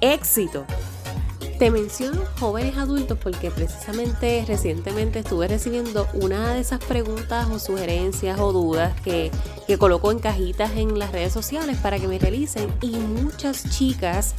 éxito. Te menciono jóvenes adultos porque precisamente recientemente estuve recibiendo una de esas preguntas o sugerencias o dudas que, que coloco en cajitas en las redes sociales para que me realicen y muchas chicas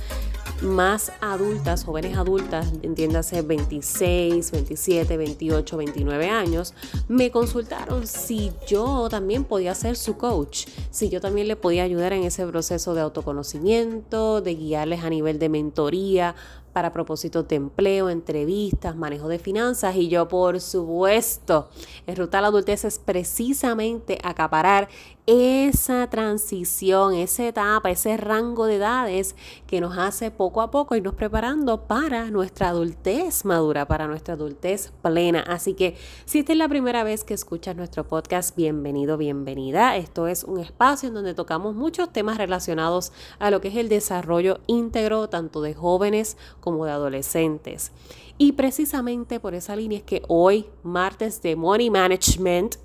más adultas, jóvenes adultas, entiéndase 26, 27, 28, 29 años, me consultaron si yo también podía ser su coach, si yo también le podía ayudar en ese proceso de autoconocimiento, de guiarles a nivel de mentoría para propósitos de empleo, entrevistas, manejo de finanzas y yo por supuesto, en Ruta a la Adultez es precisamente acaparar esa transición, esa etapa, ese rango de edades que nos hace poco a poco irnos preparando para nuestra adultez madura, para nuestra adultez plena. Así que si esta es la primera vez que escuchas nuestro podcast, bienvenido, bienvenida. Esto es un espacio en donde tocamos muchos temas relacionados a lo que es el desarrollo íntegro tanto de jóvenes como de adolescentes. Y precisamente por esa línea es que hoy, martes de Money Management,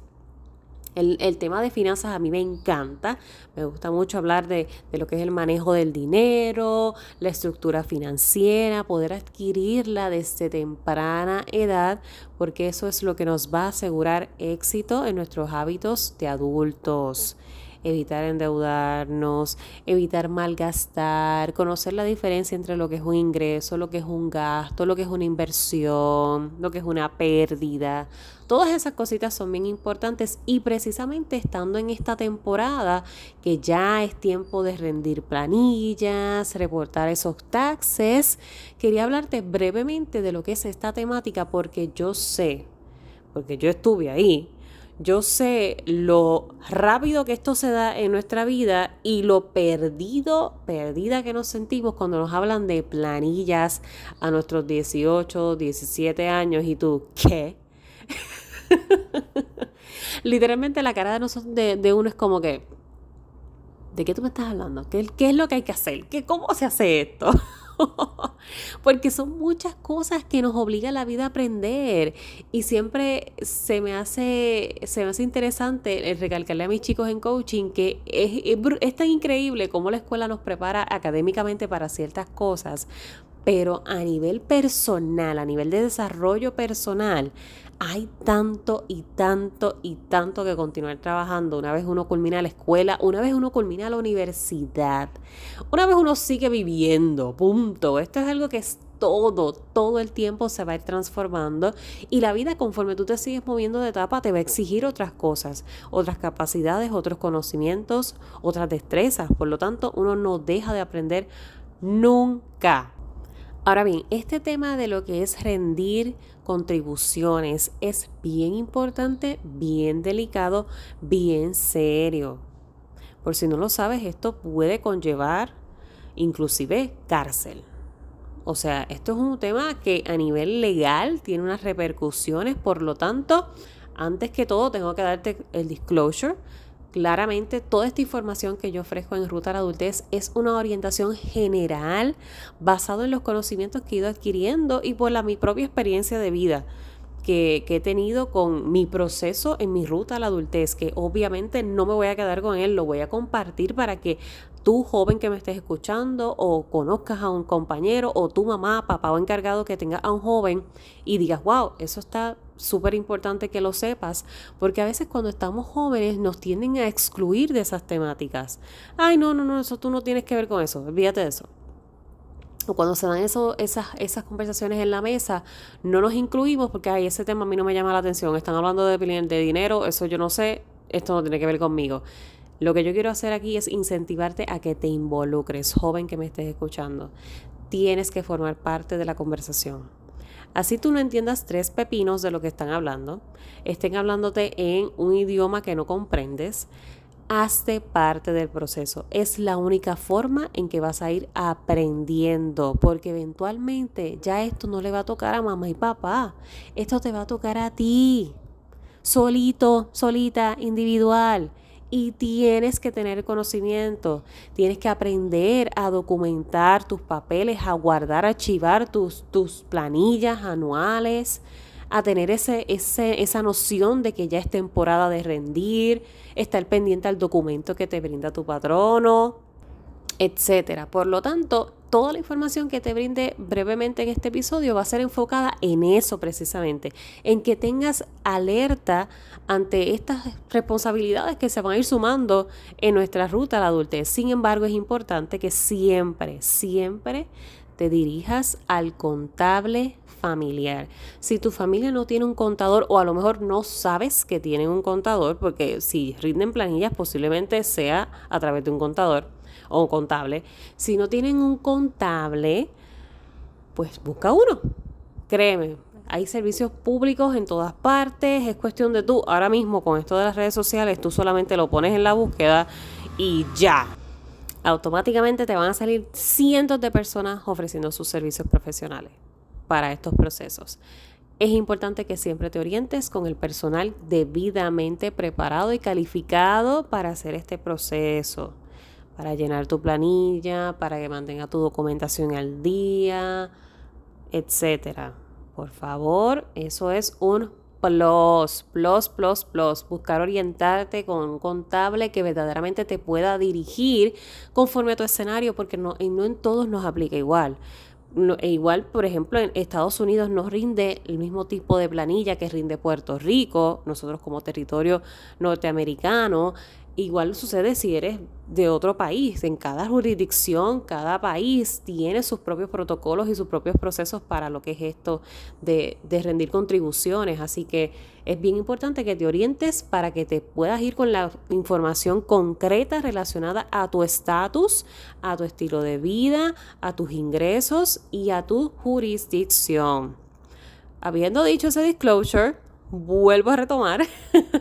el, tema de finanzas a mí me encanta. Me gusta mucho hablar de, de, lo que es el manejo del dinero, la estructura financiera, poder adquirirla desde temprana edad, porque eso es lo que nos va a asegurar éxito en nuestros hábitos de adultos evitar endeudarnos, evitar malgastar, conocer la diferencia entre lo que es un ingreso, lo que es un gasto, lo que es una inversión, lo que es una pérdida. Todas esas cositas son bien importantes y precisamente estando en esta temporada que ya es tiempo de rendir planillas, reportar esos taxes, quería hablarte brevemente de lo que es esta temática porque yo sé, porque yo estuve ahí, yo sé lo rápido que esto se da en nuestra vida y lo perdido, perdida que nos sentimos cuando nos hablan de planillas a nuestros 18, 17 años y tú, ¿qué? Literalmente la cara de, nosotros, de, uno es como que, ¿de qué tú me estás hablando? ¿Qué, ¿Qué, es lo que hay que hacer? ¿Qué, ¿Cómo se hace esto? Porque son muchas cosas que nos obliga la vida a aprender. Y siempre se me hace, se me hace interesante el recalcarle a mis chicos en coaching que es, es tan increíble cómo la escuela nos prepara académicamente para ciertas cosas. Pero a nivel personal, a nivel de desarrollo personal, hay tanto y tanto y tanto que continuar trabajando. Una vez uno culmina la escuela, una vez uno culmina la universidad, una vez uno sigue viviendo, punto. Esto es algo que es todo, todo el tiempo se va a ir transformando y la vida conforme tú te sigues moviendo de etapa te va a exigir otras cosas, otras capacidades, otros conocimientos, otras destrezas. Por lo tanto, uno no deja de aprender nunca. Ahora bien, este tema de lo que es rendir contribuciones es bien importante, bien delicado, bien serio. Por si no lo sabes, esto puede conllevar inclusive cárcel. O sea, esto es un tema que a nivel legal tiene unas repercusiones, por lo tanto, antes que todo tengo que darte el disclosure Claramente, toda esta información que yo ofrezco en Ruta a la Adultez es una orientación general basada en los conocimientos que he ido adquiriendo y por la mi propia experiencia de vida. Que, que, he tenido con mi proceso en mi ruta a la adultez, que obviamente no me voy a quedar con él, lo voy a compartir para que tú, joven que me estés escuchando, o conozcas a un compañero, o tu mamá, papá o encargado que tenga a un joven y digas, wow, eso está súper importante que lo sepas, porque a veces cuando estamos jóvenes nos tienden a excluir de esas temáticas. Ay, no, no, no, eso tú no tienes que ver con eso, olvídate de eso. O cuando se dan esas, esas conversaciones en la mesa, no nos incluimos porque ay, ese tema a mí no me llama la atención. Están hablando de, de dinero, eso yo no sé, esto no tiene que ver conmigo. Lo que yo quiero hacer aquí es incentivarte a que te involucres, joven que me estés escuchando. Tienes que formar parte de la conversación. Así tú no entiendas tres pepinos de lo que están hablando, estén hablándote en un idioma que no comprendes, hazte parte del proceso. Es la única forma en que vas a ir aprendiendo, porque eventualmente ya esto no le va a tocar a mamá y papá, esto te va a tocar a ti, solito, solita, individual. Y tienes que tener conocimiento, tienes que aprender a documentar tus papeles, a guardar, archivar tus, tus planillas anuales, a tener ese, ese, esa noción de que ya es temporada de rendir, estar pendiente al documento que te brinda tu patrono, etcétera. Por lo tanto, toda la información que te brinde brevemente en este episodio va a ser enfocada en eso precisamente, en que tengas alerta ante estas responsabilidades que se van a ir sumando en nuestra ruta a la adultez. Sin embargo, es importante que siempre, siempre te dirijas al contable familiar. Si tu familia no tiene un contador o a lo mejor no sabes que tienen un contador, porque si rinden planillas posiblemente sea a través de un contador o un contable. Si no tienen un contable, pues busca uno. Créeme, hay servicios públicos en todas partes, es cuestión de tú, ahora mismo con esto de las redes sociales, tú solamente lo pones en la búsqueda y ya. Automáticamente te van a salir cientos de personas ofreciendo sus servicios profesionales para estos procesos. Es importante que siempre te orientes con el personal debidamente preparado y calificado para hacer este proceso, para llenar tu planilla, para que mantenga tu documentación al día, etcétera. Por favor, eso es un plus, plus, plus, plus. Buscar orientarte con un contable que verdaderamente te pueda dirigir conforme a tu escenario, porque no, no en todos nos aplica igual. E igual, por ejemplo, en Estados Unidos no rinde el mismo tipo de planilla que rinde Puerto Rico, nosotros como territorio norteamericano. Igual sucede si eres de otro país. En cada jurisdicción, cada país tiene sus propios protocolos y sus propios procesos para lo que es esto de, de rendir contribuciones. Así que es bien importante que te orientes para que te puedas ir con la información concreta relacionada a tu estatus, a tu estilo de vida, a tus ingresos y a tu jurisdicción. Habiendo dicho ese disclosure, vuelvo a retomar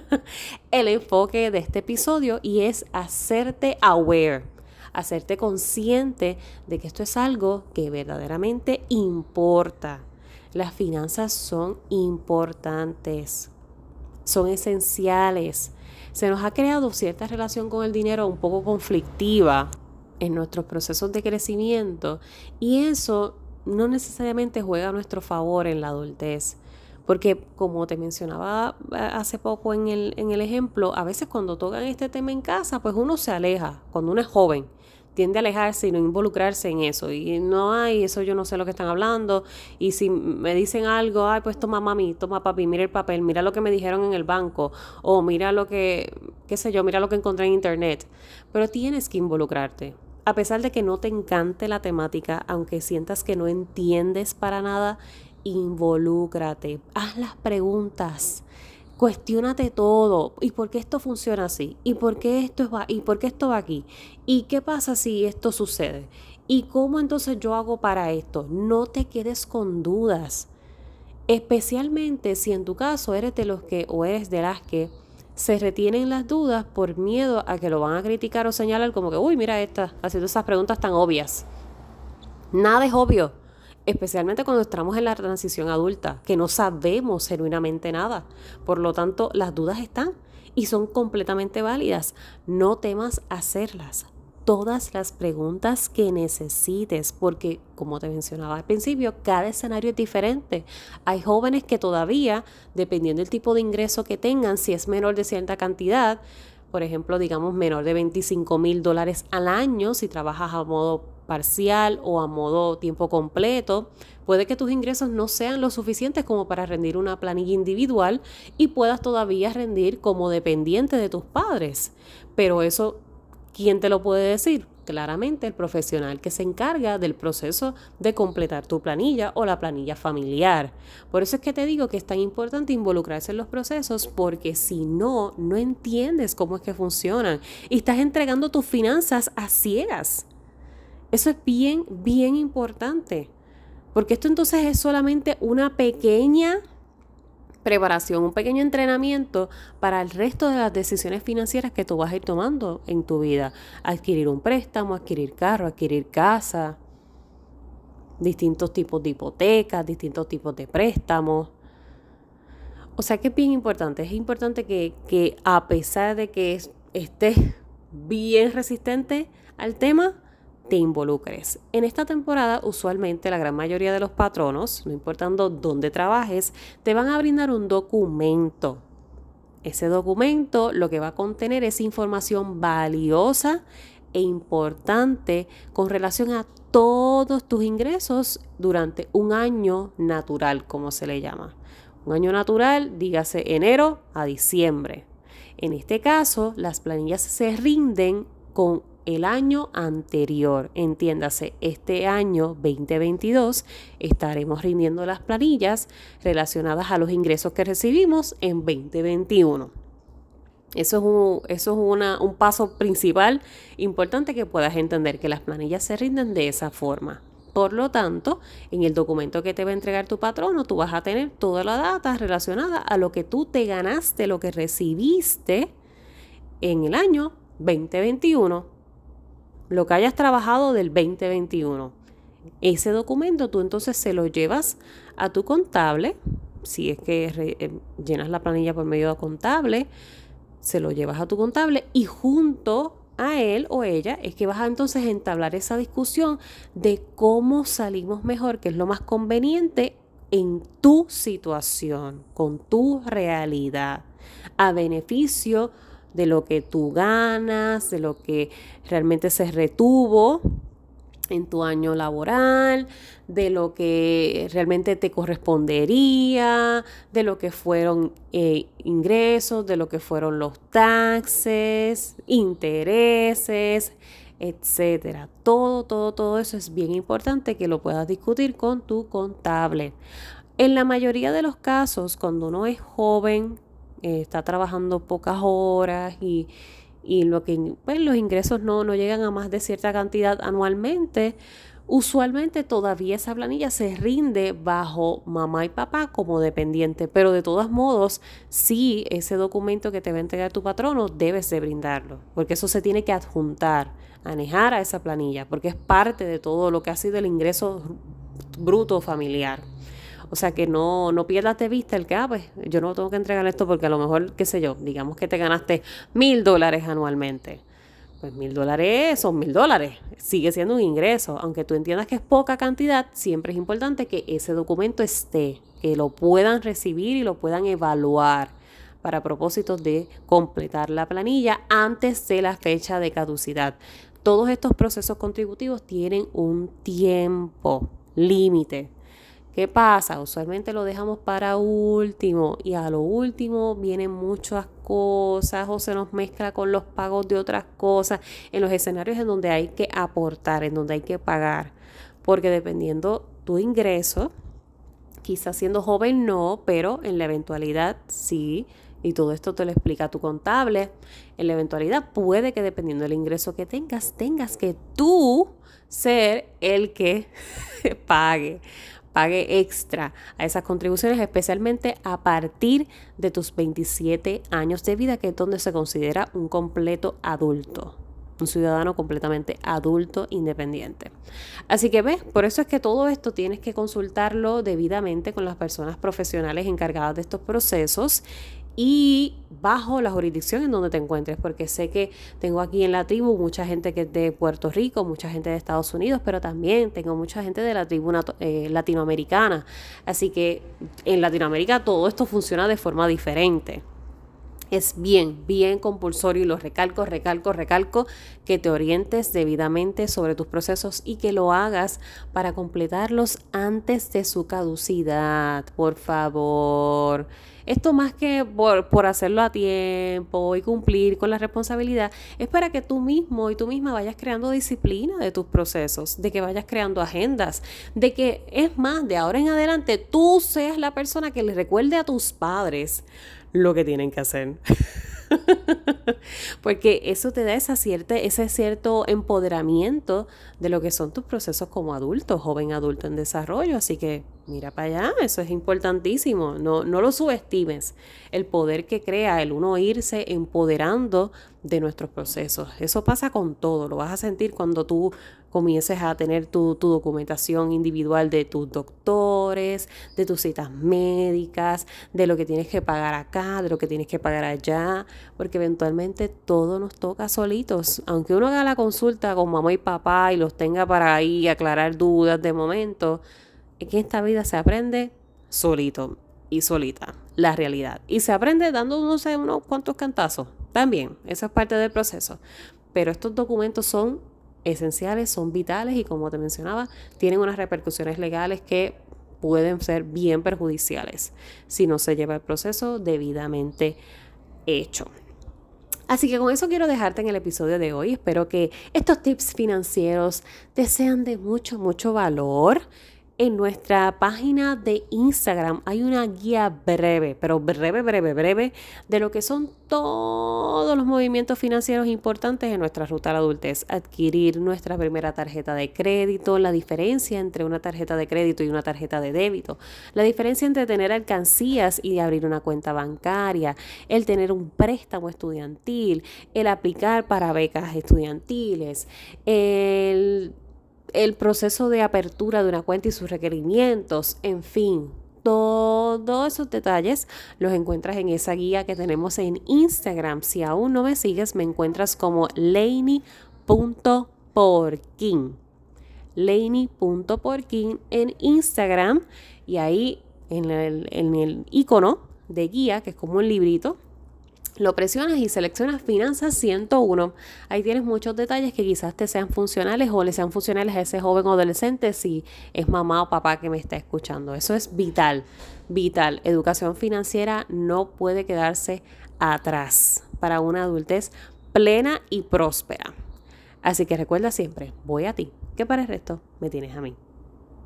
el enfoque de este episodio y es hacerte aware, hacerte consciente de que esto es algo que verdaderamente importa. Las finanzas son importantes, son esenciales. Se nos ha creado cierta relación con el dinero un poco conflictiva en nuestros procesos de crecimiento y eso no necesariamente juega a nuestro favor en la adultez. Porque como te mencionaba eh, hace poco en el, en el ejemplo, a veces cuando tocan este tema en casa, pues uno se aleja, cuando uno es joven tiende a alejarse y no involucrarse en eso. Y no hay, eso yo no sé lo que están hablando. Y si me dicen algo, ay, pues toma mami, toma papi, mira el papel, mira lo que me dijeron en el banco, o mira lo que, qué sé yo, mira lo que encontré en internet. Pero tienes que involucrarte. A pesar de que no te encante la temática, aunque sientas que no entiendes para nada, involúcrate, haz las preguntas, cuestionate todo. ¿Y por qué esto funciona así? ¿Y por qué esto va? ¿Y por qué esto va aquí? ¿Y qué pasa si esto sucede? ¿Y cómo entonces yo hago para esto? No te quedes con dudas. Especialmente si en tu caso eres de los que o eres de las que se retienen las dudas por miedo a que lo van a criticar o señalar como que, uy, mira esta, haciendo esas preguntas tan obvias. Nada es obvio especialmente cuando estamos en la transición adulta, que no sabemos genuinamente nada. Por lo tanto, las dudas están y son completamente válidas. No temas hacerlas. Todas las preguntas que necesites, porque como te mencionaba al principio, cada escenario es diferente. Hay jóvenes que todavía, dependiendo del tipo de ingreso que tengan, si es menor de cierta cantidad, por ejemplo, digamos menor de 25 mil dólares al año, si trabajas a modo parcial o a modo tiempo completo, puede que tus ingresos no sean lo suficientes como para rendir una planilla individual y puedas todavía rendir como dependiente de tus padres. Pero eso, ¿quién te lo puede decir? Claramente el profesional que se encarga del proceso de completar tu planilla o la planilla familiar. Por eso es que te digo que es tan importante involucrarse en los procesos porque si no, no entiendes cómo es que funcionan y estás entregando tus finanzas a ciegas. Eso es bien, bien importante. Porque esto entonces es solamente una pequeña preparación, un pequeño entrenamiento para el resto de las decisiones financieras que tú vas a ir tomando en tu vida. Adquirir un préstamo, adquirir carro, adquirir casa, distintos tipos de hipotecas, distintos tipos de préstamos. O sea que es bien importante, es importante que, que a pesar de que estés bien resistente al tema, te involucres. En esta temporada, usualmente la gran mayoría de los patronos, no importando dónde trabajes, te van a brindar un documento. Ese documento lo que va a contener es información valiosa e importante con relación a todos tus ingresos durante un año natural, como se le llama. Un año natural, dígase enero a diciembre. En este caso, las planillas se rinden con el año anterior. Entiéndase, este año 2022 estaremos rindiendo las planillas relacionadas a los ingresos que recibimos en 2021. Eso es, un, eso es un paso principal importante que puedas entender, que las planillas se rinden de esa forma. Por lo tanto, en el documento que te va a entregar tu patrono, tú vas a tener toda la data relacionada a lo que tú te ganaste, lo que recibiste en el año 2021 lo que hayas trabajado del 2021. Ese documento tú entonces se lo llevas a tu contable, si es que eh, llenas la planilla por medio de contable, se lo llevas a tu contable y junto a él o ella es que vas a entonces entablar esa discusión de cómo salimos mejor, que es lo más conveniente en tu situación, con tu realidad, a beneficio de lo que tú ganas, de lo que realmente se retuvo en tu año laboral, de lo que realmente te correspondería, de lo que fueron eh, ingresos, de lo que fueron los taxes, intereses, etcétera. Todo, todo, todo eso es bien importante que lo puedas discutir con tu contable. En la mayoría de los casos, cuando uno es joven, eh, está trabajando pocas horas y, lo que, pues, los ingresos no, no llegan a más de cierta cantidad anualmente, usualmente todavía esa planilla se rinde bajo mamá y papá como dependiente, pero de todos modos, sí, ese documento que te va a entregar tu patrono, debes de brindarlo, porque eso se tiene que adjuntar, anejar a esa planilla, porque es parte de todo lo que ha sido el ingreso bruto familiar. O sea, que no, no pierdas de vista el que, ah, pues yo no tengo que entregar esto porque a lo mejor, qué sé yo, digamos que te ganaste mil dólares anualmente. Pues mil dólares son mil dólares, sigue siendo un ingreso. Aunque tú entiendas que es poca cantidad, siempre es importante que ese documento esté, que lo puedan recibir y lo puedan evaluar para propósitos de completar la planilla antes de la fecha de caducidad. Todos estos procesos contributivos tienen un tiempo límite. ¿Qué pasa? Usualmente lo dejamos para último y a lo último vienen muchas cosas o se nos mezcla con los pagos de otras cosas en los escenarios en donde hay que aportar, en donde hay que pagar. Porque dependiendo tu ingreso, quizás siendo joven no, pero en la eventualidad sí, y todo esto te lo explica tu contable, en la eventualidad puede que dependiendo del ingreso que tengas, tengas que tú ser el que pague pague extra a esas contribuciones, especialmente a partir de tus 27 años de vida, que es donde se considera un completo adulto un ciudadano completamente adulto independiente. Así que ves, por eso es que todo esto tienes que consultarlo debidamente con las personas profesionales encargadas de estos procesos y bajo la jurisdicción en donde te encuentres, porque sé que tengo aquí en la tribu mucha gente que es de Puerto Rico, mucha gente de Estados Unidos, pero también tengo mucha gente de la tribu eh, latinoamericana. Así que en Latinoamérica todo esto funciona de forma diferente es bien, bien compulsorio y lo recalco, recalco, recalco, que te orientes debidamente sobre tus procesos y que lo hagas para completarlos antes de su caducidad, por favor. Esto más que por, por, hacerlo a tiempo y cumplir con la responsabilidad, es para que tú mismo y tú misma vayas creando disciplina de tus procesos, de que vayas creando agendas, de que es más, de ahora en adelante tú seas la persona que le recuerde a tus padres lo que tienen que hacer. Porque eso te da esa cierta, ese cierto empoderamiento de lo que son tus procesos como adulto, joven adulto en desarrollo. Así que Mira para allá, eso es importantísimo. No, no lo subestimes. El poder que crea el uno irse empoderando de nuestros procesos. Eso pasa con todo. Lo vas a sentir cuando tú comiences a tener tu, tu, documentación individual de tus doctores, de tus citas médicas, de lo que tienes que pagar acá, de lo que tienes que pagar allá, porque eventualmente todo nos toca solitos. Aunque uno haga la consulta con mamá y papá y los tenga para ahí aclarar dudas de momento que esta vida se aprende solito y solita, la realidad. Y se aprende dando, no sé, unos cuantos cantazos. También, eso es parte del proceso. Pero estos documentos son esenciales, son vitales y como te mencionaba, tienen unas repercusiones legales que pueden ser bien perjudiciales si no se lleva el proceso debidamente hecho. Así que con eso quiero dejarte en el episodio de hoy. Espero que estos tips financieros te sean de mucho, mucho valor en nuestra página de Instagram hay una guía breve, pero breve, breve, breve, de lo que son todos los movimientos financieros importantes en nuestra ruta a la adultez. Adquirir nuestra primera tarjeta de crédito, la diferencia entre una tarjeta de crédito y una tarjeta de débito, la diferencia entre tener alcancías y abrir una cuenta bancaria, el tener un préstamo estudiantil, el aplicar para becas estudiantiles, el el proceso de apertura de una cuenta y sus requerimientos, en fin, todos esos detalles los encuentras en esa guía que tenemos en Instagram. Si aún no me sigues, me encuentras como laney.porkin. Laney.porkin en Instagram y ahí en el, en el icono de guía, que es como un librito, lo presionas y seleccionas Finanzas 101. Ahí tienes muchos detalles que quizás te sean funcionales o le sean funcionales a ese joven o adolescente si es mamá o papá que me está escuchando. Eso es vital, vital. Educación financiera no puede quedarse atrás para una adultez plena y próspera. Así que recuerda siempre, voy a ti, que para el resto me tienes a mí.